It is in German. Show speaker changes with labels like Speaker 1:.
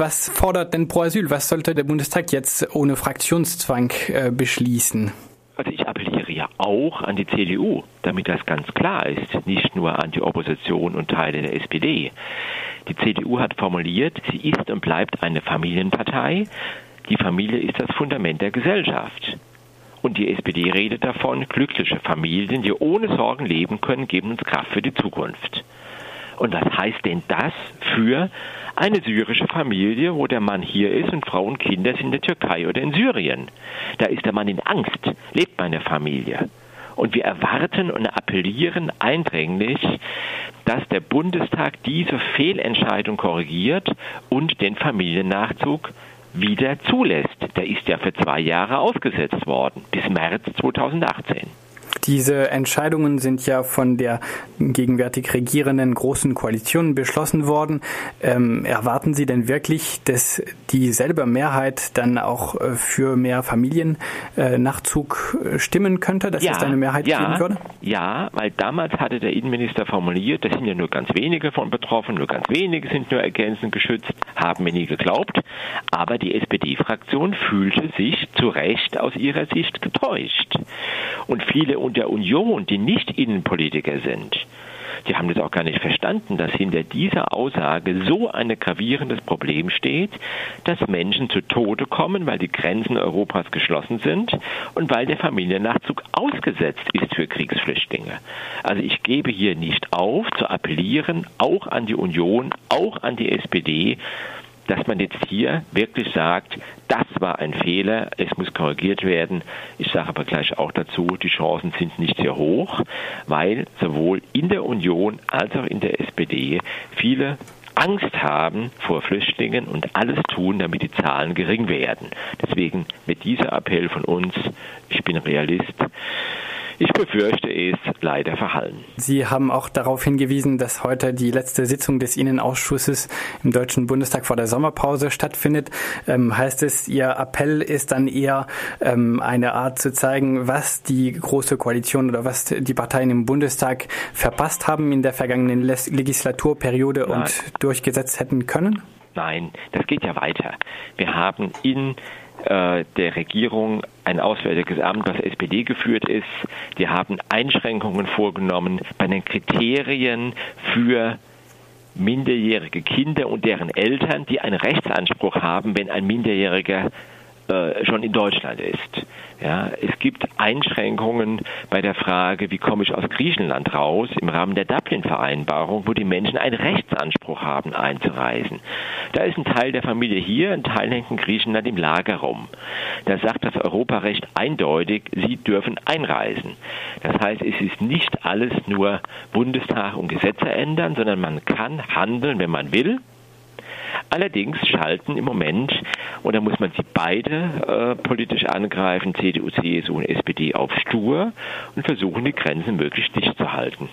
Speaker 1: Was fordert denn Pro Asyl? Was sollte der Bundestag jetzt ohne Fraktionszwang äh, beschließen?
Speaker 2: Also ich appelliere ja auch an die CDU, damit das ganz klar ist, nicht nur an die Opposition und Teile der SPD. Die CDU hat formuliert, sie ist und bleibt eine Familienpartei. Die Familie ist das Fundament der Gesellschaft. Und die SPD redet davon, glückliche Familien, die ohne Sorgen leben können, geben uns Kraft für die Zukunft. Und was heißt denn das für eine syrische Familie, wo der Mann hier ist und Frau und Kinder sind in der Türkei oder in Syrien? Da ist der Mann in Angst, lebt meine Familie. Und wir erwarten und appellieren eindringlich, dass der Bundestag diese Fehlentscheidung korrigiert und den Familiennachzug wieder zulässt. Der ist ja für zwei Jahre ausgesetzt worden, bis März 2018.
Speaker 1: Diese Entscheidungen sind ja von der gegenwärtig regierenden Großen Koalition beschlossen worden. Ähm, erwarten Sie denn wirklich, dass dieselbe Mehrheit dann auch äh, für mehr Familiennachzug äh, stimmen könnte, dass
Speaker 2: ja,
Speaker 1: es eine Mehrheit
Speaker 2: ja,
Speaker 1: geben würde?
Speaker 2: Ja, weil damals hatte der Innenminister formuliert, da sind ja nur ganz wenige von betroffen, nur ganz wenige sind nur ergänzend geschützt, haben wir nie geglaubt. Aber die SPD-Fraktion fühlte sich zu Recht aus ihrer Sicht getäuscht. Und viele und der Union, die nicht Innenpolitiker sind, die haben das auch gar nicht verstanden, dass hinter dieser Aussage so ein gravierendes Problem steht, dass Menschen zu Tode kommen, weil die Grenzen Europas geschlossen sind und weil der Familiennachzug ausgesetzt ist für Kriegsflüchtlinge. Also ich gebe hier nicht auf zu appellieren, auch an die Union, auch an die SPD, dass man jetzt hier wirklich sagt, das war ein Fehler, es muss korrigiert werden. Ich sage aber gleich auch dazu, die Chancen sind nicht sehr hoch, weil sowohl in der Union als auch in der SPD viele Angst haben vor Flüchtlingen und alles tun, damit die Zahlen gering werden. Deswegen mit dieser Appell von uns, ich bin Realist, ich befürchte, es leider verhallen.
Speaker 1: Sie haben auch darauf hingewiesen, dass heute die letzte Sitzung des Innenausschusses im Deutschen Bundestag vor der Sommerpause stattfindet. Ähm, heißt es, Ihr Appell ist dann eher ähm, eine Art zu zeigen, was die Große Koalition oder was die Parteien im Bundestag verpasst haben in der vergangenen Legislaturperiode Nein. und durchgesetzt hätten können?
Speaker 2: Nein, das geht ja weiter. Wir haben in der Regierung ein Auswärtiges Amt, das SPD geführt ist. Die haben Einschränkungen vorgenommen bei den Kriterien für minderjährige Kinder und deren Eltern, die einen Rechtsanspruch haben, wenn ein Minderjähriger äh, schon in Deutschland ist. Ja, es gibt Einschränkungen bei der Frage, wie komme ich aus Griechenland raus im Rahmen der Dublin-Vereinbarung, wo die Menschen einen Rechtsanspruch haben, einzureisen. Da ist ein Teil der Familie hier, ein Teil hängt in Griechenland im Lager rum. Da sagt das Europarecht eindeutig, sie dürfen einreisen. Das heißt, es ist nicht alles nur Bundestag und Gesetze ändern, sondern man kann handeln, wenn man will. Allerdings schalten im Moment, und da muss man sie beide äh, politisch angreifen, CDU, CSU und SPD auf stur und versuchen die Grenzen möglichst dicht zu halten.